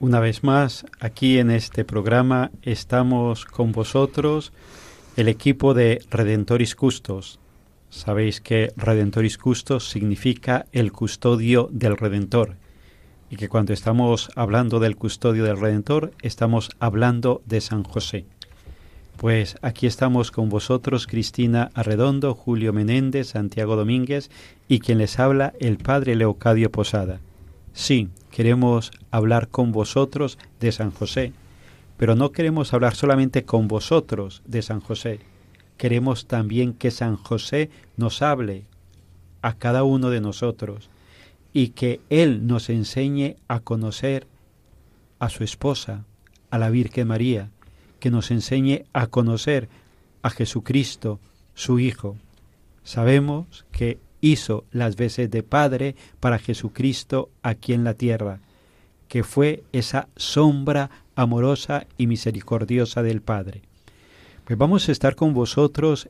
Una vez más, aquí en este programa estamos con vosotros el equipo de Redentoris Custos. Sabéis que Redentoris Custos significa el custodio del Redentor y que cuando estamos hablando del custodio del Redentor estamos hablando de San José. Pues aquí estamos con vosotros Cristina Arredondo, Julio Menéndez, Santiago Domínguez y quien les habla el Padre Leocadio Posada. Sí, queremos hablar con vosotros de San José, pero no queremos hablar solamente con vosotros de San José. Queremos también que San José nos hable a cada uno de nosotros y que Él nos enseñe a conocer a su esposa, a la Virgen María, que nos enseñe a conocer a Jesucristo, su Hijo. Sabemos que hizo las veces de Padre para Jesucristo aquí en la tierra, que fue esa sombra amorosa y misericordiosa del Padre. Pues vamos a estar con vosotros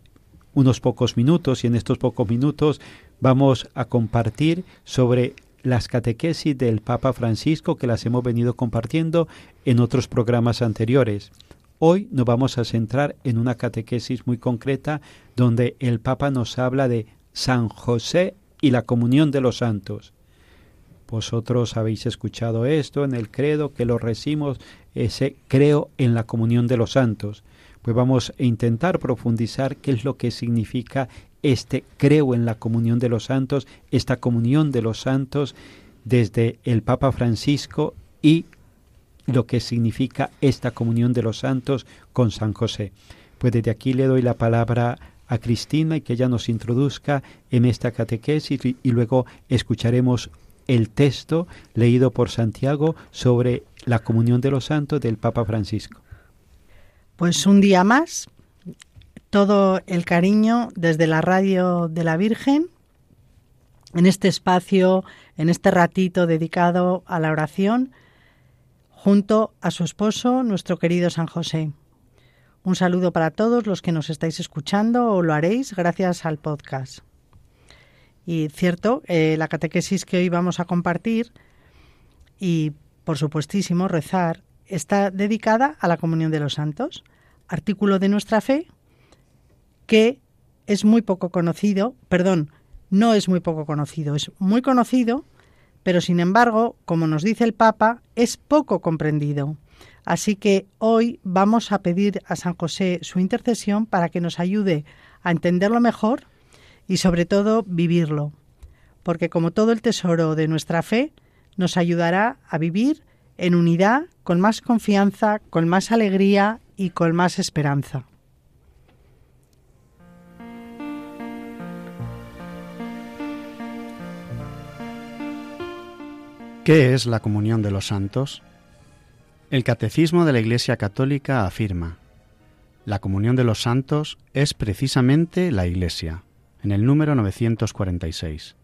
unos pocos minutos y en estos pocos minutos vamos a compartir sobre las catequesis del Papa Francisco que las hemos venido compartiendo en otros programas anteriores. Hoy nos vamos a centrar en una catequesis muy concreta donde el Papa nos habla de San José y la comunión de los santos. Vosotros habéis escuchado esto en el credo que lo recimos, ese creo en la comunión de los santos. Pues vamos a intentar profundizar qué es lo que significa este creo en la comunión de los santos, esta comunión de los santos desde el Papa Francisco y lo que significa esta comunión de los santos con San José. Pues desde aquí le doy la palabra a Cristina y que ella nos introduzca en esta catequesis y, y luego escucharemos el texto leído por Santiago sobre la comunión de los santos del Papa Francisco. Pues un día más, todo el cariño desde la radio de la Virgen, en este espacio, en este ratito dedicado a la oración, junto a su esposo, nuestro querido San José. Un saludo para todos los que nos estáis escuchando o lo haréis gracias al podcast. Y cierto, eh, la catequesis que hoy vamos a compartir y, por supuestísimo, rezar, está dedicada a la comunión de los santos, artículo de nuestra fe que es muy poco conocido, perdón, no es muy poco conocido, es muy conocido, pero sin embargo, como nos dice el Papa, es poco comprendido. Así que hoy vamos a pedir a San José su intercesión para que nos ayude a entenderlo mejor y sobre todo vivirlo, porque como todo el tesoro de nuestra fe, nos ayudará a vivir en unidad, con más confianza, con más alegría y con más esperanza. ¿Qué es la comunión de los santos? El Catecismo de la Iglesia Católica afirma, la comunión de los santos es precisamente la Iglesia, en el número 946.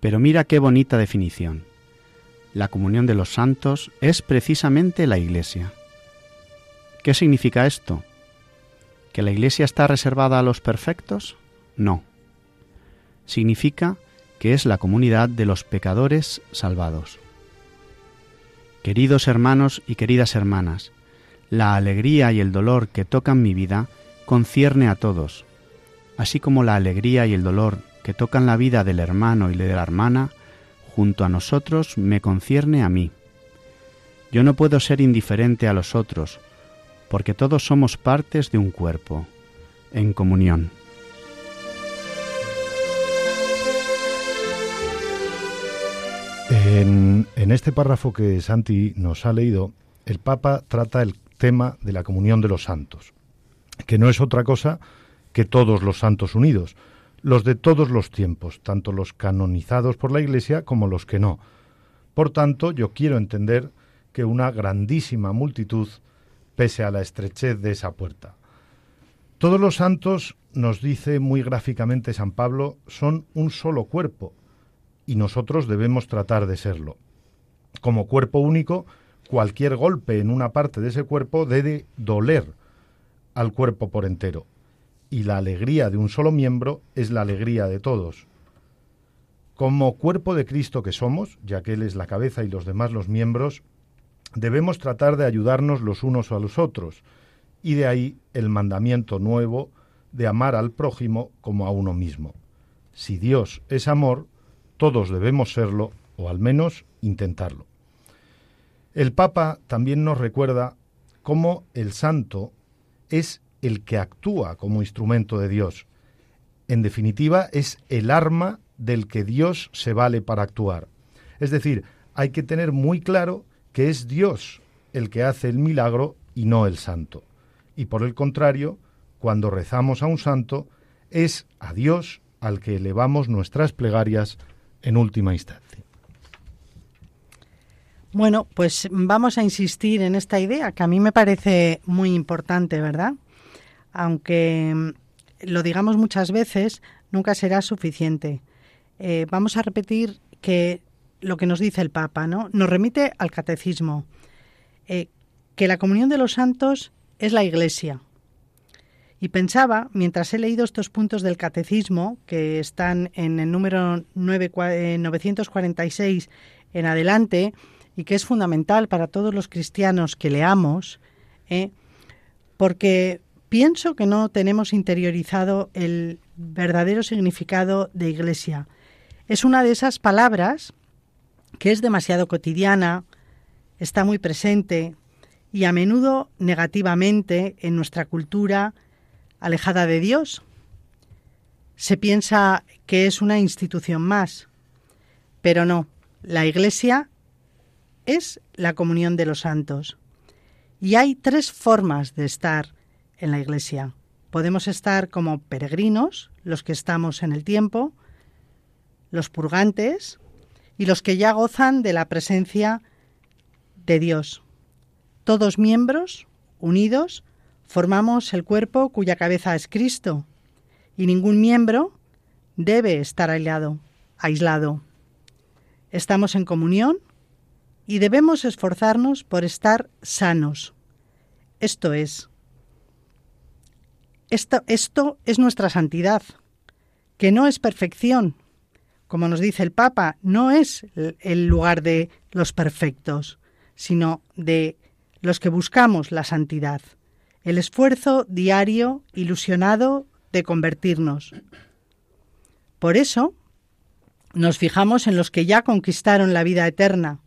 Pero mira qué bonita definición. La comunión de los santos es precisamente la Iglesia. ¿Qué significa esto? ¿Que la Iglesia está reservada a los perfectos? No. Significa que es la comunidad de los pecadores salvados. Queridos hermanos y queridas hermanas, la alegría y el dolor que tocan mi vida concierne a todos, así como la alegría y el dolor que tocan la vida del hermano y de la hermana, junto a nosotros me concierne a mí. Yo no puedo ser indiferente a los otros, porque todos somos partes de un cuerpo, en comunión. En, este párrafo que Santi nos ha leído, el Papa trata el tema de la comunión de los santos, que no es otra cosa que todos los santos unidos, los de todos los tiempos, tanto los canonizados por la Iglesia como los que no. Por tanto, yo quiero entender que una grandísima multitud, pese a la estrechez de esa puerta. Todos los santos, nos dice muy gráficamente San Pablo, son un solo cuerpo, y nosotros debemos tratar de serlo. Como cuerpo único, cualquier golpe en una parte de ese cuerpo debe doler al cuerpo por entero, y la alegría de un solo miembro es la alegría de todos. Como cuerpo de Cristo que somos, ya que Él es la cabeza y los demás los miembros, debemos tratar de ayudarnos los unos a los otros, y de ahí el mandamiento nuevo de amar al prójimo como a uno mismo. Si Dios es amor, todos debemos serlo, o al menos intentarlo. El Papa también nos recuerda cómo el santo es el que actúa como instrumento de Dios. En definitiva, es el arma del que Dios se vale para actuar. Es decir, hay que tener muy claro que es Dios el que hace el milagro y no el santo. Y por el contrario, cuando rezamos a un santo, es a Dios al que elevamos nuestras plegarias en última instancia. Bueno, pues vamos a insistir en esta idea que a mí me parece muy importante, ¿verdad? Aunque mm, lo digamos muchas veces, nunca será suficiente. Eh, vamos a repetir que lo que nos dice el Papa, ¿no? Nos remite al catecismo, eh, que la comunión de los santos es la Iglesia, y pensaba, mientras he leído estos puntos del catecismo, que están en el número 946 eh, en adelante, y que es fundamental para todos los cristianos que leamos, ¿eh? porque pienso que no tenemos interiorizado el verdadero significado de iglesia. Es una de esas palabras que es demasiado cotidiana, está muy presente y a menudo negativamente en nuestra cultura alejada de Dios. Se piensa que es una institución más, pero no, la Iglesia es la comunión de los santos. Y hay tres formas de estar en la Iglesia. Podemos estar como peregrinos, los que estamos en el tiempo, los purgantes y los que ya gozan de la presencia de Dios. Todos miembros, unidos, formamos el cuerpo cuya cabeza es Cristo, y ningún miembro debe estar aislado. aislado. Estamos en comunión y debemos esforzarnos por estar sanos. Esto es, esto, esto es nuestra santidad, que no es perfección. Como nos dice el Papa, no es el lugar de los perfectos, sino de los que buscamos la santidad el esfuerzo diario, ilusionado de convertirnos. Por eso, nos fijamos en los que ya conquistaron la vida eterna.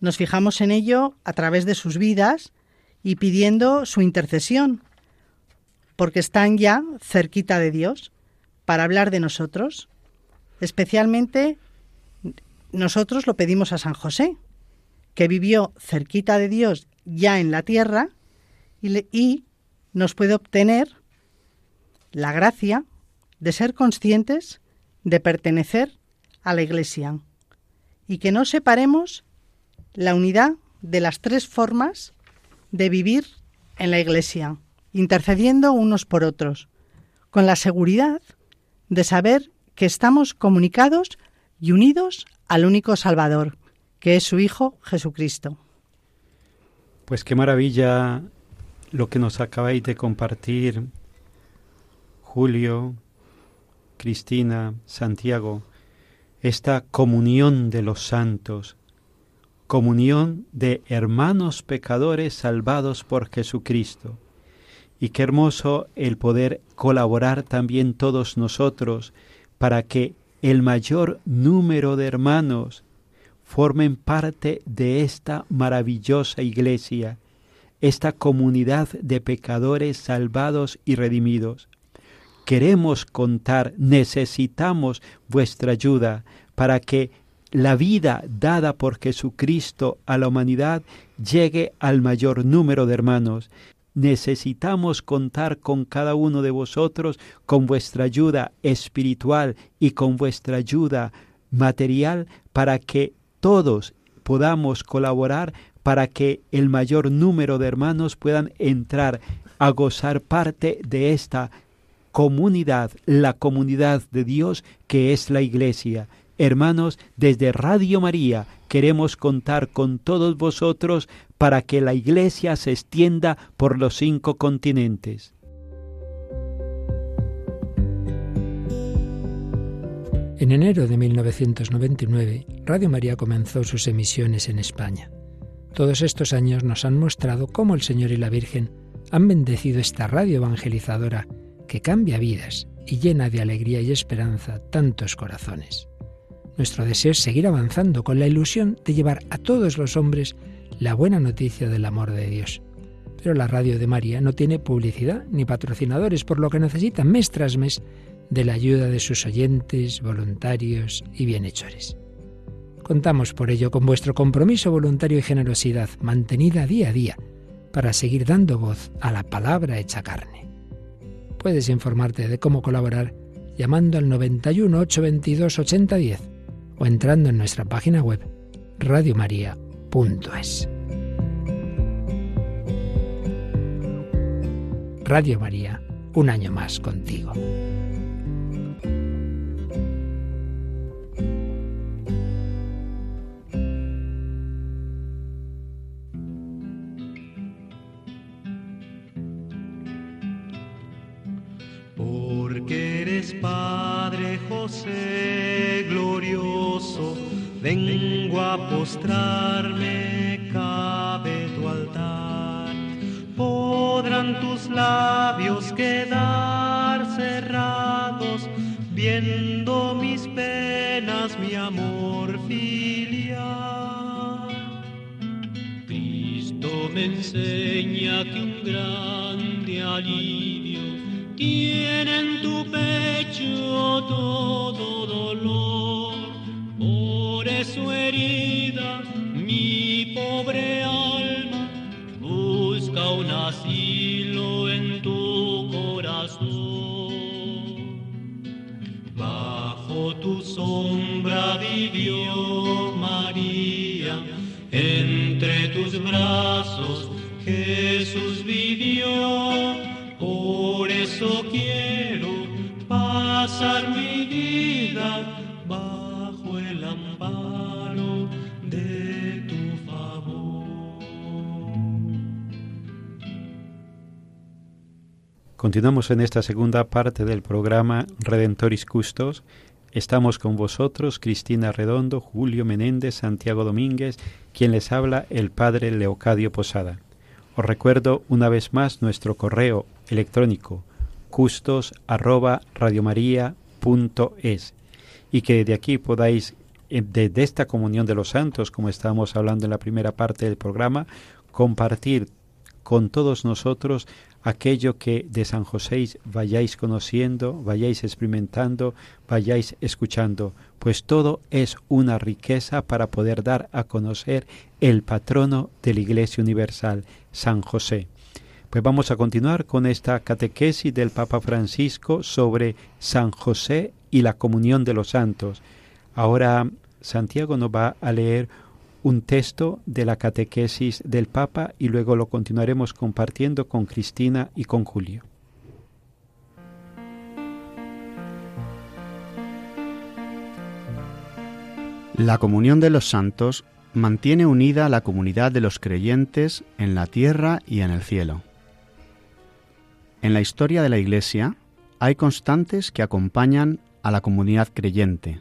Nos fijamos en ello a través de sus vidas y pidiendo su intercesión, porque están ya cerquita de Dios para hablar de nosotros. Especialmente nosotros lo pedimos a San José, que vivió cerquita de Dios ya en la tierra y, nos puede obtener la gracia de ser conscientes de pertenecer a la Iglesia y que no separemos la unidad de las tres formas de vivir en la Iglesia, intercediendo unos por otros, con la seguridad de saber que estamos comunicados y unidos al único Salvador, que es su Hijo Jesucristo. Pues qué maravilla lo que nos acabáis de compartir, Julio, Cristina, Santiago, esta comunión de los santos, comunión de hermanos pecadores salvados por Jesucristo. Y qué hermoso el poder colaborar también todos nosotros para que el mayor número de hermanos formen parte de esta maravillosa iglesia, esta comunidad de pecadores salvados y redimidos. Queremos contar, necesitamos vuestra ayuda para que la vida dada por Jesucristo a la humanidad llegue al mayor número de hermanos. Necesitamos contar con cada uno de vosotros, con vuestra ayuda espiritual y con vuestra ayuda material, para que todos podamos colaborar para que el mayor número de hermanos puedan entrar a gozar parte de esta comunidad, la comunidad de Dios que es la Iglesia. Hermanos, desde Radio María queremos contar con todos vosotros para que la Iglesia se extienda por los cinco continentes. En enero de 1999, Radio María comenzó sus emisiones en España. Todos estos años nos han mostrado cómo el Señor y la Virgen han bendecido esta radio evangelizadora que cambia vidas y llena de alegría y esperanza tantos corazones. Nuestro deseo es seguir avanzando con la ilusión de llevar a todos los hombres la buena noticia del amor de Dios. Pero la radio de María no tiene publicidad ni patrocinadores, por lo que necesita mes tras mes de la ayuda de sus oyentes, voluntarios y bienhechores. Contamos por ello con vuestro compromiso voluntario y generosidad mantenida día a día para seguir dando voz a la palabra hecha carne. Puedes informarte de cómo colaborar llamando al 91 822 8010 o entrando en nuestra página web radiomaria.es. Radio María, un año más contigo. Padre José glorioso, vengo a postrarme, cabe tu altar. Podrán tus labios quedar cerrados, viendo mis penas, mi amor filial. Cristo me enseña que un grande alivio tiene en tu pecho todo dolor. Por eso herida, mi pobre alma busca un asilo en tu corazón. Bajo tu sombra vivió María, entre tus brazos Continuamos en esta segunda parte del programa Redentoris Custos. Estamos con vosotros, Cristina Redondo, Julio Menéndez, Santiago Domínguez, quien les habla el Padre Leocadio Posada. Os recuerdo una vez más nuestro correo electrónico custos arroba y que de aquí podáis, desde esta comunión de los santos, como estábamos hablando en la primera parte del programa, compartir con todos nosotros aquello que de San José vayáis conociendo, vayáis experimentando, vayáis escuchando, pues todo es una riqueza para poder dar a conocer el patrono de la Iglesia Universal, San José. Pues vamos a continuar con esta catequesis del Papa Francisco sobre San José y la comunión de los santos. Ahora Santiago nos va a leer un texto de la catequesis del Papa y luego lo continuaremos compartiendo con Cristina y con Julio. La comunión de los santos mantiene unida a la comunidad de los creyentes en la tierra y en el cielo. En la historia de la Iglesia hay constantes que acompañan a la comunidad creyente.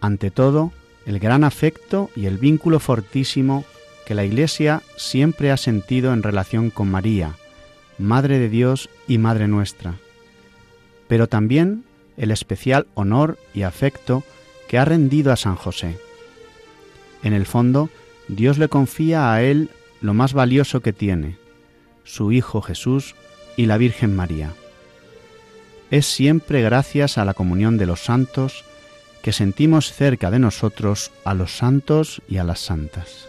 Ante todo, el gran afecto y el vínculo fortísimo que la Iglesia siempre ha sentido en relación con María, Madre de Dios y Madre nuestra, pero también el especial honor y afecto que ha rendido a San José. En el fondo, Dios le confía a él lo más valioso que tiene, su Hijo Jesús y la Virgen María. Es siempre gracias a la comunión de los santos que sentimos cerca de nosotros a los santos y a las santas.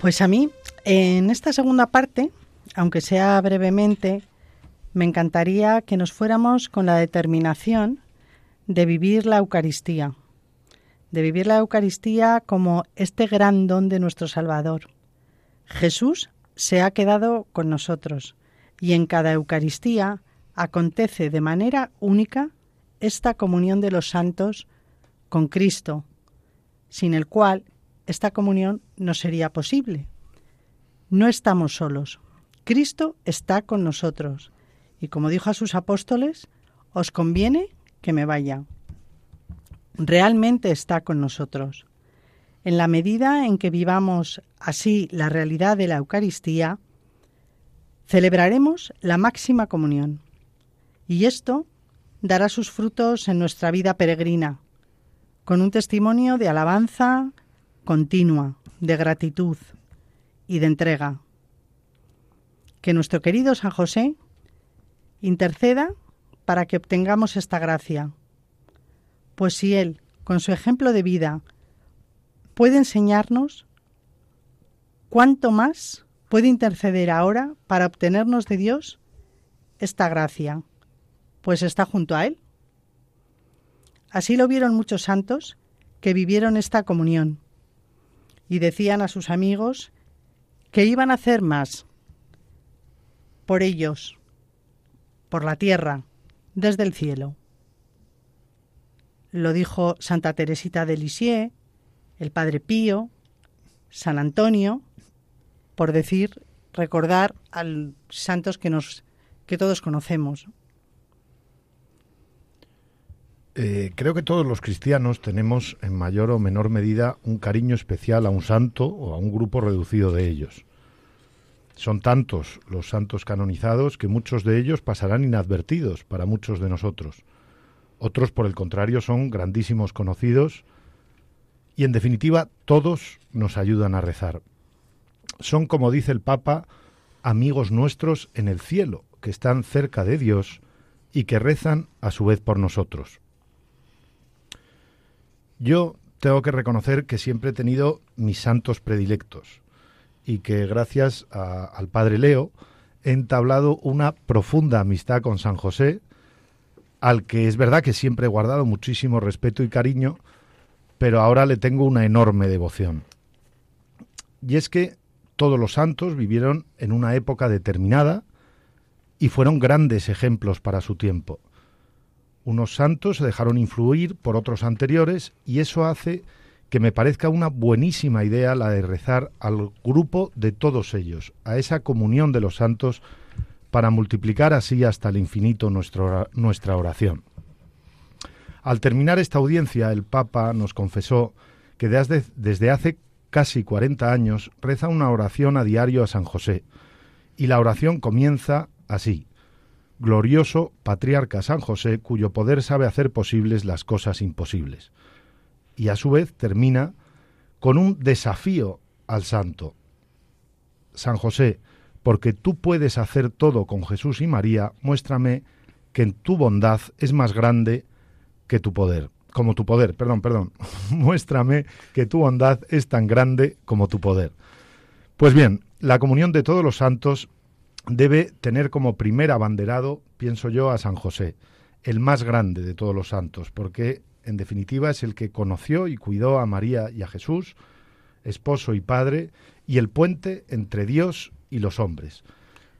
Pues a mí, en esta segunda parte, aunque sea brevemente, me encantaría que nos fuéramos con la determinación de vivir la Eucaristía, de vivir la Eucaristía como este gran don de nuestro Salvador. Jesús se ha quedado con nosotros y en cada Eucaristía acontece de manera única esta comunión de los santos con Cristo, sin el cual esta comunión no sería posible. No estamos solos. Cristo está con nosotros y como dijo a sus apóstoles, os conviene que me vaya. Realmente está con nosotros. En la medida en que vivamos así la realidad de la Eucaristía, celebraremos la máxima comunión. Y esto dará sus frutos en nuestra vida peregrina, con un testimonio de alabanza continua, de gratitud y de entrega. Que nuestro querido San José interceda para que obtengamos esta gracia. Pues si Él, con su ejemplo de vida, puede enseñarnos cuánto más puede interceder ahora para obtenernos de Dios esta gracia, pues está junto a Él. Así lo vieron muchos santos que vivieron esta comunión y decían a sus amigos que iban a hacer más por ellos, por la tierra, desde el cielo. Lo dijo Santa Teresita de Lisieux, el Padre Pío, San Antonio, por decir, recordar a santos que nos que todos conocemos. Eh, creo que todos los cristianos tenemos en mayor o menor medida un cariño especial a un santo o a un grupo reducido de ellos. Son tantos los santos canonizados que muchos de ellos pasarán inadvertidos para muchos de nosotros. Otros, por el contrario, son grandísimos conocidos y en definitiva todos nos ayudan a rezar. Son, como dice el Papa, amigos nuestros en el cielo, que están cerca de Dios y que rezan a su vez por nosotros. Yo tengo que reconocer que siempre he tenido mis santos predilectos y que gracias al Padre Leo he entablado una profunda amistad con San José, al que es verdad que siempre he guardado muchísimo respeto y cariño, pero ahora le tengo una enorme devoción. Y es que todos los santos vivieron en una época determinada y fueron grandes ejemplos para su tiempo. Unos santos se dejaron influir por otros anteriores y eso hace que me parezca una buenísima idea la de rezar al grupo de todos ellos, a esa comunión de los santos, para multiplicar así hasta el infinito nuestra oración. Al terminar esta audiencia, el Papa nos confesó que desde, hace casi 40 años reza una oración a diario a San José, y la oración comienza así. Glorioso patriarca San José, cuyo poder sabe hacer posibles las cosas imposibles. Y a su vez termina con un desafío al santo. San José, porque tú puedes hacer todo con Jesús y María, muéstrame que en tu bondad es más grande que tu poder, como tu poder, perdón, perdón. Muéstrame que tu bondad es tan grande como tu poder. Pues bien, la comunión de todos los santos debe tener como primer abanderado, pienso yo, a San José, el más grande de todos los santos, porque en definitiva es el que conoció y cuidó a María y a Jesús, esposo y padre, y el puente entre Dios y los hombres.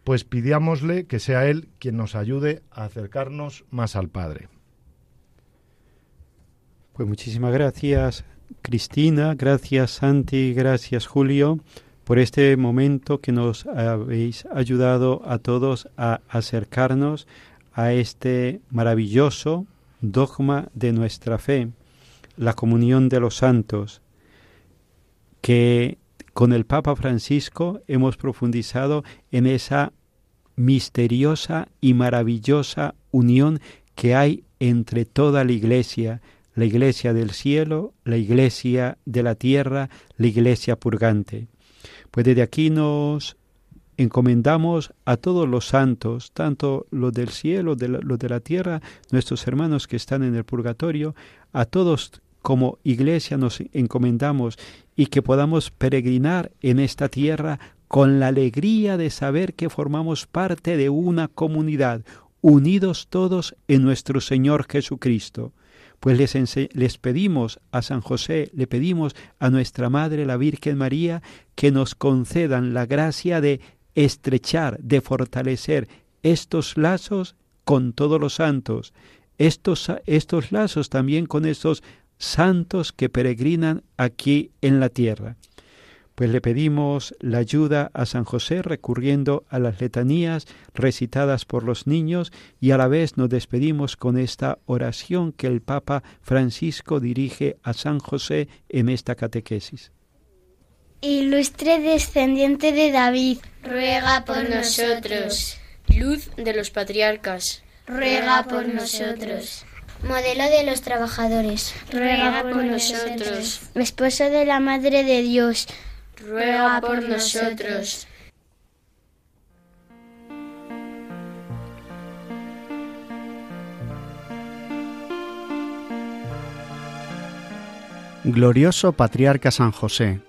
Pues pidámosle que sea Él quien nos ayude a acercarnos más al Padre. Pues muchísimas gracias Cristina, gracias Santi, gracias Julio por este momento que nos habéis ayudado a todos a acercarnos a este maravilloso dogma de nuestra fe, la comunión de los santos, que con el Papa Francisco hemos profundizado en esa misteriosa y maravillosa unión que hay entre toda la Iglesia, la Iglesia del cielo, la Iglesia de la tierra, la Iglesia purgante. Pues desde aquí nos encomendamos a todos los santos, tanto los del cielo, los de la tierra, nuestros hermanos que están en el purgatorio, a todos como iglesia nos encomendamos y que podamos peregrinar en esta tierra con la alegría de saber que formamos parte de una comunidad, unidos todos en nuestro Señor Jesucristo. Pues les, les, pedimos a San José, le pedimos a nuestra Madre la Virgen María que nos concedan la gracia de estrechar, de fortalecer estos lazos con todos los santos, estos, estos lazos también con estos santos que peregrinan aquí en la tierra. Pues le pedimos la ayuda a San José recurriendo a las letanías recitadas por los niños y a la vez nos despedimos con esta oración que el Papa Francisco dirige a San José en esta catequesis. Ilustre descendiente de David, ruega por nosotros. Luz de los patriarcas, ruega por nosotros. Modelo de los trabajadores, ruega por nosotros. Esposo de la Madre de Dios, ruega por nosotros. Glorioso Patriarca San José,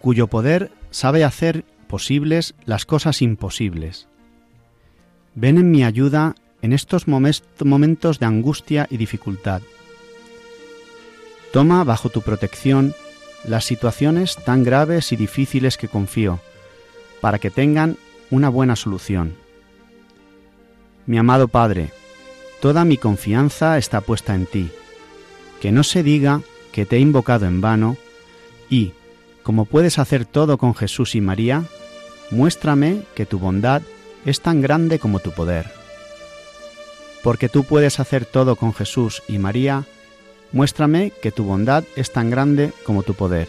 cuyo poder sabe hacer posibles las cosas imposibles. Ven en mi ayuda en estos momentos de angustia y dificultad. Toma bajo tu protección las situaciones tan graves y difíciles que confío, para que tengan una buena solución. Mi amado Padre, toda mi confianza está puesta en ti. Que no se diga que te he invocado en vano y, como puedes hacer todo con Jesús y María, muéstrame que tu bondad es tan grande como tu poder. Porque tú puedes hacer todo con Jesús y María, muéstrame que tu bondad es tan grande como tu poder.